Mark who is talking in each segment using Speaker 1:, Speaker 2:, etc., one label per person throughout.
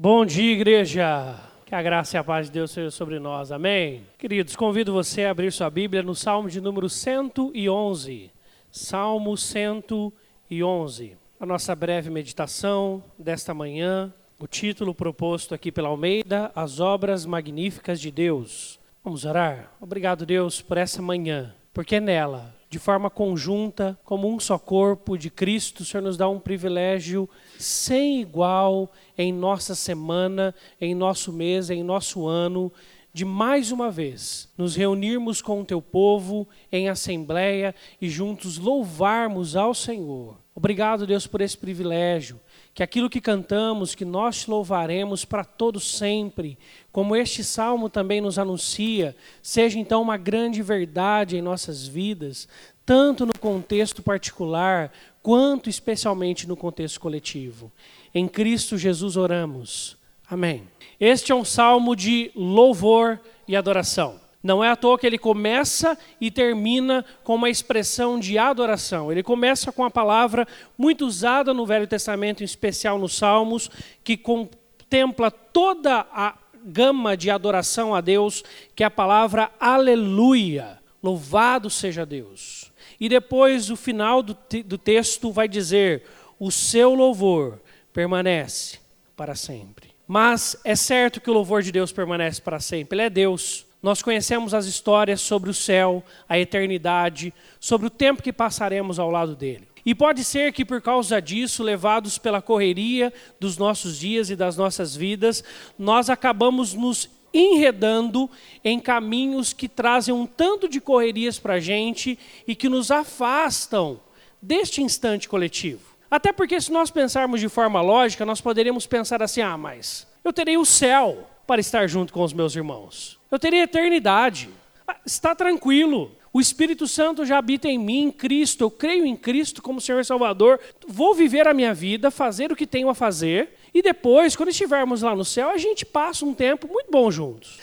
Speaker 1: Bom dia, igreja. Que a graça e a paz de Deus seja sobre nós. Amém. Queridos, convido você a abrir sua Bíblia no Salmo de número 111. Salmo 111. A nossa breve meditação desta manhã, o título proposto aqui pela Almeida, As Obras Magníficas de Deus. Vamos orar? Obrigado, Deus, por essa manhã, porque nela de forma conjunta, como um só corpo de Cristo, o Senhor nos dá um privilégio sem igual em nossa semana, em nosso mês, em nosso ano, de mais uma vez nos reunirmos com o teu povo em assembleia e juntos louvarmos ao Senhor. Obrigado, Deus, por esse privilégio que aquilo que cantamos, que nós te louvaremos para todo sempre, como este salmo também nos anuncia, seja então uma grande verdade em nossas vidas, tanto no contexto particular, quanto especialmente no contexto coletivo. Em Cristo Jesus oramos. Amém. Este é um salmo de louvor e adoração. Não é à toa que ele começa e termina com uma expressão de adoração. Ele começa com a palavra muito usada no Velho Testamento, em especial nos Salmos, que contempla toda a gama de adoração a Deus, que é a palavra aleluia. Louvado seja Deus. E depois, o final do, do texto vai dizer: o seu louvor permanece para sempre. Mas é certo que o louvor de Deus permanece para sempre. Ele é Deus. Nós conhecemos as histórias sobre o céu, a eternidade, sobre o tempo que passaremos ao lado dele. E pode ser que por causa disso, levados pela correria dos nossos dias e das nossas vidas, nós acabamos nos enredando em caminhos que trazem um tanto de correrias para a gente e que nos afastam deste instante coletivo. Até porque, se nós pensarmos de forma lógica, nós poderíamos pensar assim: ah, mas eu terei o céu para estar junto com os meus irmãos. Eu terei eternidade. Ah, está tranquilo. O Espírito Santo já habita em mim, em Cristo. Eu creio em Cristo como Senhor e Salvador. Vou viver a minha vida, fazer o que tenho a fazer. E depois, quando estivermos lá no céu, a gente passa um tempo muito bom juntos.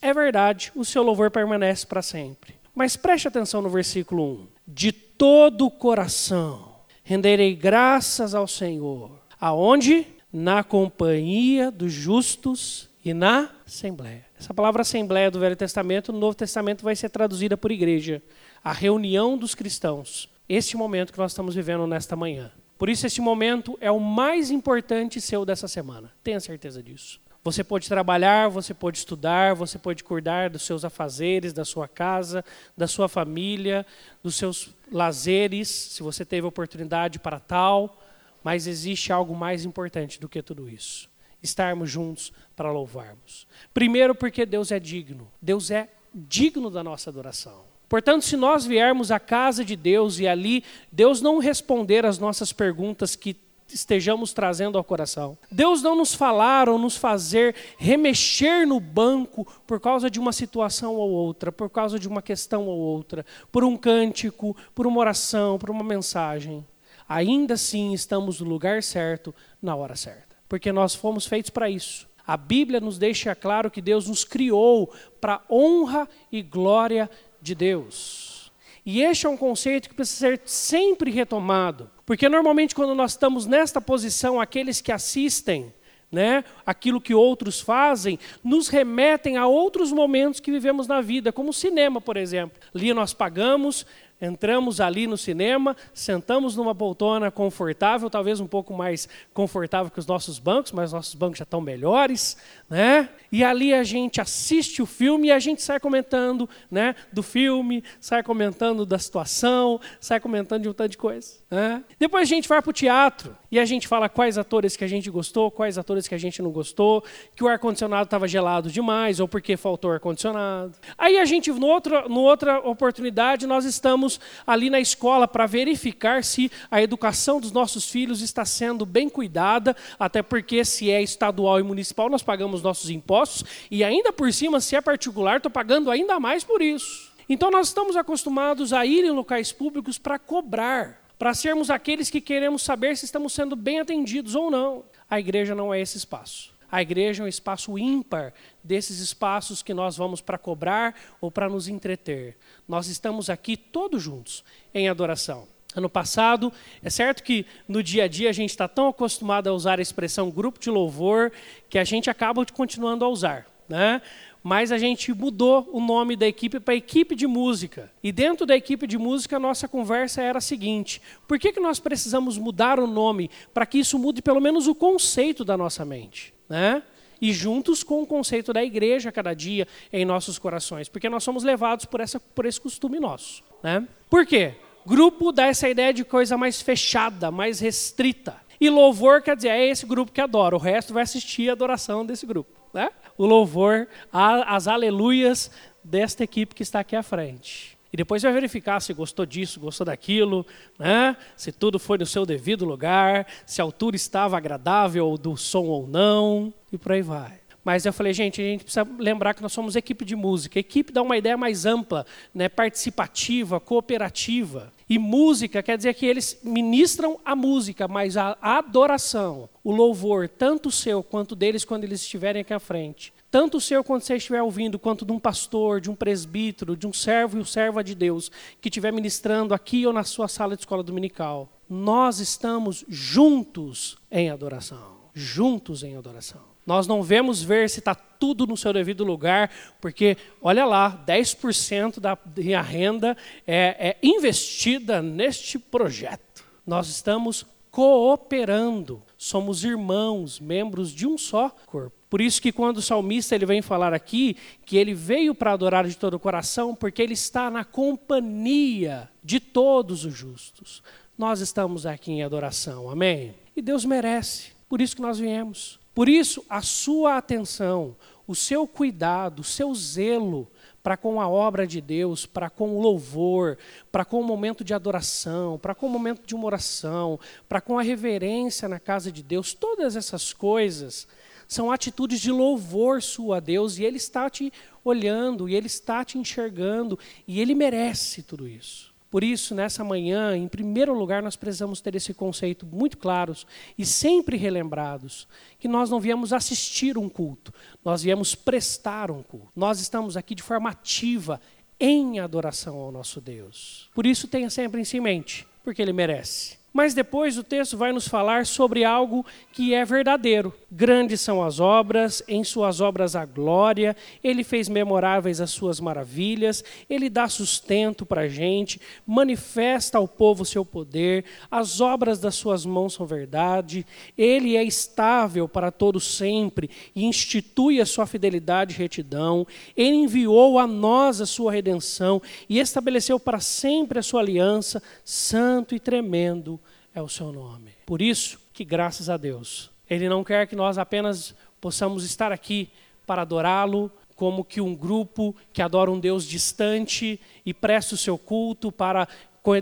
Speaker 1: É verdade, o seu louvor permanece para sempre. Mas preste atenção no versículo 1. De todo o coração renderei graças ao Senhor. Aonde? Na companhia dos justos e na assembleia. Essa palavra assembleia do Velho Testamento, no Novo Testamento vai ser traduzida por igreja, a reunião dos cristãos. Este momento que nós estamos vivendo nesta manhã. Por isso este momento é o mais importante seu dessa semana. Tenha certeza disso. Você pode trabalhar, você pode estudar, você pode cuidar dos seus afazeres, da sua casa, da sua família, dos seus lazeres, se você teve oportunidade para tal, mas existe algo mais importante do que tudo isso estarmos juntos para louvarmos. Primeiro, porque Deus é digno. Deus é digno da nossa adoração. Portanto, se nós viermos à casa de Deus e ali Deus não responder às nossas perguntas que estejamos trazendo ao coração. Deus não nos falar ou nos fazer remexer no banco por causa de uma situação ou outra, por causa de uma questão ou outra, por um cântico, por uma oração, por uma mensagem. Ainda assim estamos no lugar certo, na hora certa porque nós fomos feitos para isso. A Bíblia nos deixa claro que Deus nos criou para honra e glória de Deus. E este é um conceito que precisa ser sempre retomado, porque normalmente quando nós estamos nesta posição, aqueles que assistem, né, aquilo que outros fazem, nos remetem a outros momentos que vivemos na vida, como o cinema, por exemplo. Ali nós pagamos, Entramos ali no cinema, sentamos numa poltrona confortável, talvez um pouco mais confortável que os nossos bancos, mas nossos bancos já estão melhores, né? E ali a gente assiste o filme e a gente sai comentando, né, do filme, sai comentando da situação, sai comentando de um tanto de coisa, né? Depois a gente vai para o teatro e a gente fala quais atores que a gente gostou, quais atores que a gente não gostou, que o ar condicionado estava gelado demais ou porque faltou ar condicionado. Aí a gente no outro, no outra oportunidade nós estamos ali na escola para verificar se a educação dos nossos filhos está sendo bem cuidada, até porque se é estadual e municipal nós pagamos nossos impostos e ainda por cima se é particular estou pagando ainda mais por isso. Então nós estamos acostumados a ir em locais públicos para cobrar, para sermos aqueles que queremos saber se estamos sendo bem atendidos ou não. A igreja não é esse espaço. A igreja é um espaço ímpar desses espaços que nós vamos para cobrar ou para nos entreter. Nós estamos aqui todos juntos em adoração. Ano passado. É certo que no dia a dia a gente está tão acostumado a usar a expressão grupo de louvor que a gente acaba continuando a usar. Né? Mas a gente mudou o nome da equipe para equipe de música. E dentro da equipe de música, a nossa conversa era a seguinte: por que, que nós precisamos mudar o nome para que isso mude pelo menos o conceito da nossa mente? Né? e juntos com o conceito da igreja cada dia em nossos corações, porque nós somos levados por, essa, por esse costume nosso. Né? Por quê? Grupo dá essa ideia de coisa mais fechada, mais restrita. E louvor quer dizer, é esse grupo que adora, o resto vai assistir a adoração desse grupo. Né? O louvor, as aleluias desta equipe que está aqui à frente. E depois vai verificar se gostou disso, gostou daquilo, né? se tudo foi no seu devido lugar, se a altura estava agradável do som ou não, e por aí vai. Mas eu falei, gente, a gente precisa lembrar que nós somos equipe de música. Equipe dá uma ideia mais ampla, né, participativa, cooperativa. E música quer dizer que eles ministram a música, mas a adoração, o louvor, tanto seu quanto deles quando eles estiverem aqui à frente, tanto o seu quando você estiver ouvindo, quanto de um pastor, de um presbítero, de um servo e um serva de Deus, que estiver ministrando aqui ou na sua sala de escola dominical, nós estamos juntos em adoração. Juntos em adoração. Nós não vemos ver se está tudo no seu devido lugar, porque, olha lá, 10% da minha renda é, é investida neste projeto. Nós estamos cooperando, somos irmãos, membros de um só corpo. Por isso que quando o salmista ele vem falar aqui que ele veio para adorar de todo o coração, porque ele está na companhia de todos os justos. Nós estamos aqui em adoração, amém? E Deus merece, por isso que nós viemos. Por isso, a sua atenção, o seu cuidado, o seu zelo para com a obra de Deus, para com o louvor, para com o momento de adoração, para com o momento de uma oração, para com a reverência na casa de Deus, todas essas coisas são atitudes de louvor sua a Deus e Ele está te olhando, e Ele está te enxergando, e Ele merece tudo isso. Por isso, nessa manhã, em primeiro lugar, nós precisamos ter esse conceito muito claros e sempre relembrados, que nós não viemos assistir um culto, nós viemos prestar um culto. Nós estamos aqui de forma ativa em adoração ao nosso Deus. Por isso, tenha sempre em mente, porque Ele merece. Mas depois o texto vai nos falar sobre algo que é verdadeiro. Grandes são as obras, em suas obras a glória, ele fez memoráveis as suas maravilhas, ele dá sustento para a gente, manifesta ao povo seu poder, as obras das suas mãos são verdade, ele é estável para todo sempre e institui a sua fidelidade e retidão, ele enviou a nós a sua redenção e estabeleceu para sempre a sua aliança, santo e tremendo é o seu nome. Por isso que, graças a Deus, Ele não quer que nós apenas possamos estar aqui para adorá-lo, como que um grupo que adora um Deus distante e presta o seu culto para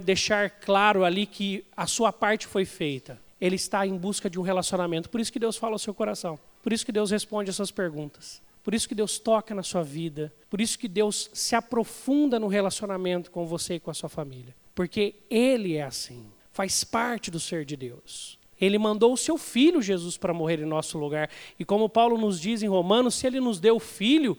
Speaker 1: deixar claro ali que a sua parte foi feita. Ele está em busca de um relacionamento. Por isso que Deus fala ao seu coração. Por isso que Deus responde as suas perguntas. Por isso que Deus toca na sua vida. Por isso que Deus se aprofunda no relacionamento com você e com a sua família. Porque Ele é assim faz parte do ser de Deus. Ele mandou o seu filho Jesus para morrer em nosso lugar. E como Paulo nos diz em Romanos, se ele nos deu o filho,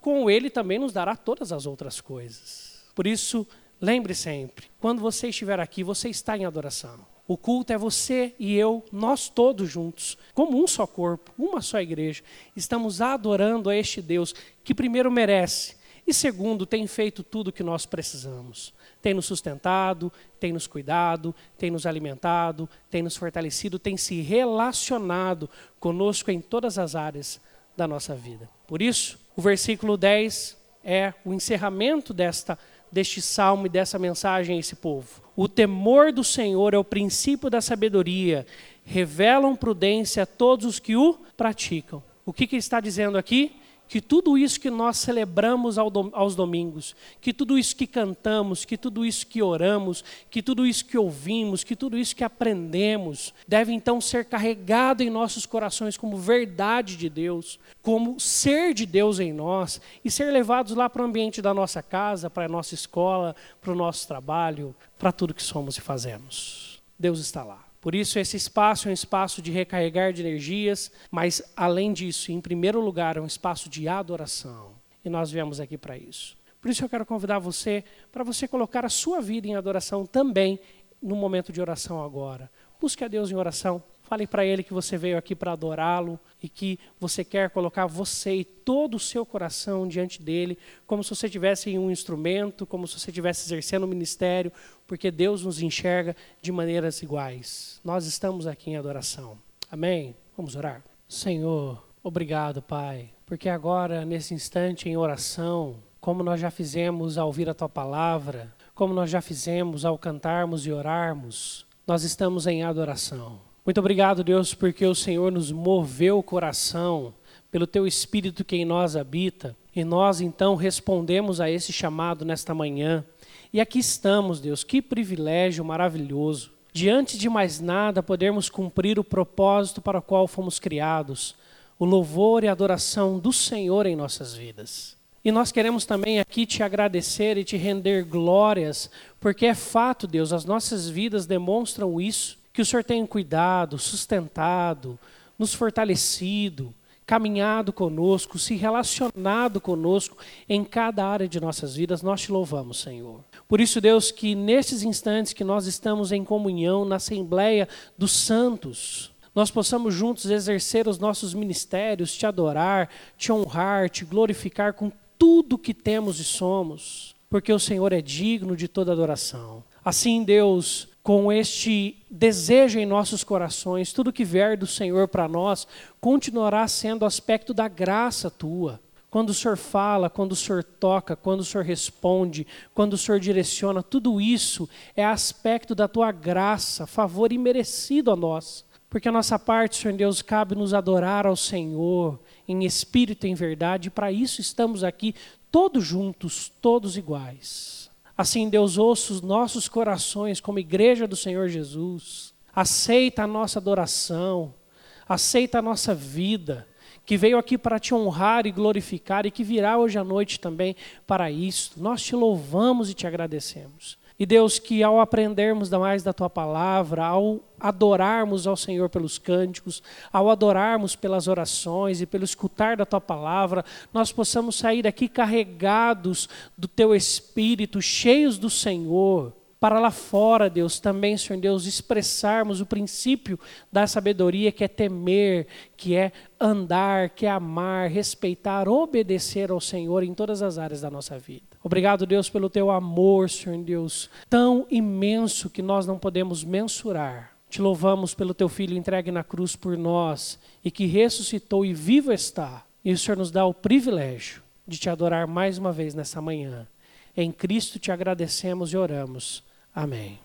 Speaker 1: com ele também nos dará todas as outras coisas. Por isso, lembre sempre, quando você estiver aqui, você está em adoração. O culto é você e eu, nós todos juntos, como um só corpo, uma só igreja. Estamos adorando a este Deus que primeiro merece e segundo tem feito tudo o que nós precisamos tem nos sustentado, tem nos cuidado, tem nos alimentado, tem nos fortalecido, tem se relacionado conosco em todas as áreas da nossa vida. Por isso, o versículo 10 é o encerramento desta deste salmo e dessa mensagem a esse povo. O temor do Senhor é o princípio da sabedoria, revelam prudência a todos os que o praticam. O que, que está dizendo aqui? Que tudo isso que nós celebramos aos domingos, que tudo isso que cantamos, que tudo isso que oramos, que tudo isso que ouvimos, que tudo isso que aprendemos, deve então ser carregado em nossos corações como verdade de Deus, como ser de Deus em nós e ser levados lá para o ambiente da nossa casa, para a nossa escola, para o nosso trabalho, para tudo que somos e fazemos. Deus está lá. Por isso, esse espaço é um espaço de recarregar de energias, mas, além disso, em primeiro lugar, é um espaço de adoração. E nós viemos aqui para isso. Por isso, eu quero convidar você para você colocar a sua vida em adoração também no momento de oração agora. Busque a Deus em oração. Fale para Ele que você veio aqui para adorá-lo e que você quer colocar você e todo o seu coração diante dele, como se você tivesse um instrumento, como se você estivesse exercendo o um ministério, porque Deus nos enxerga de maneiras iguais. Nós estamos aqui em adoração. Amém? Vamos orar. Senhor, obrigado, Pai, porque agora, nesse instante em oração, como nós já fizemos ao ouvir a Tua palavra, como nós já fizemos ao cantarmos e orarmos, nós estamos em adoração. Muito obrigado, Deus, porque o Senhor nos moveu o coração pelo teu espírito que em nós habita, e nós então respondemos a esse chamado nesta manhã. E aqui estamos, Deus, que privilégio maravilhoso. Diante de mais nada, podermos cumprir o propósito para o qual fomos criados, o louvor e adoração do Senhor em nossas vidas. E nós queremos também aqui te agradecer e te render glórias, porque é fato, Deus, as nossas vidas demonstram isso que o Senhor tem cuidado, sustentado, nos fortalecido, caminhado conosco, se relacionado conosco em cada área de nossas vidas, nós te louvamos, Senhor. Por isso, Deus, que nesses instantes que nós estamos em comunhão na Assembleia dos Santos, nós possamos juntos exercer os nossos ministérios, te adorar, te honrar, te glorificar com tudo que temos e somos, porque o Senhor é digno de toda adoração. Assim, Deus, com este desejo em nossos corações, tudo que vier do Senhor para nós continuará sendo aspecto da graça tua. Quando o Senhor fala, quando o Senhor toca, quando o Senhor responde, quando o Senhor direciona, tudo isso é aspecto da tua graça, favor imerecido a nós. Porque a nossa parte, Senhor Deus, cabe nos adorar ao Senhor em espírito e em verdade, e para isso estamos aqui todos juntos, todos iguais. Assim, Deus, ouça os nossos corações como igreja do Senhor Jesus. Aceita a nossa adoração, aceita a nossa vida, que veio aqui para te honrar e glorificar e que virá hoje à noite também para isto. Nós te louvamos e te agradecemos. E Deus, que ao aprendermos mais da tua palavra, ao adorarmos ao Senhor pelos cânticos, ao adorarmos pelas orações e pelo escutar da tua palavra, nós possamos sair daqui carregados do teu espírito, cheios do Senhor para lá fora, Deus, também, Senhor Deus, expressarmos o princípio da sabedoria, que é temer, que é andar, que é amar, respeitar, obedecer ao Senhor em todas as áreas da nossa vida. Obrigado, Deus, pelo teu amor, Senhor Deus, tão imenso que nós não podemos mensurar. Te louvamos pelo teu filho entregue na cruz por nós e que ressuscitou e vivo está. E o Senhor nos dá o privilégio de te adorar mais uma vez nessa manhã. Em Cristo te agradecemos e oramos. Amém.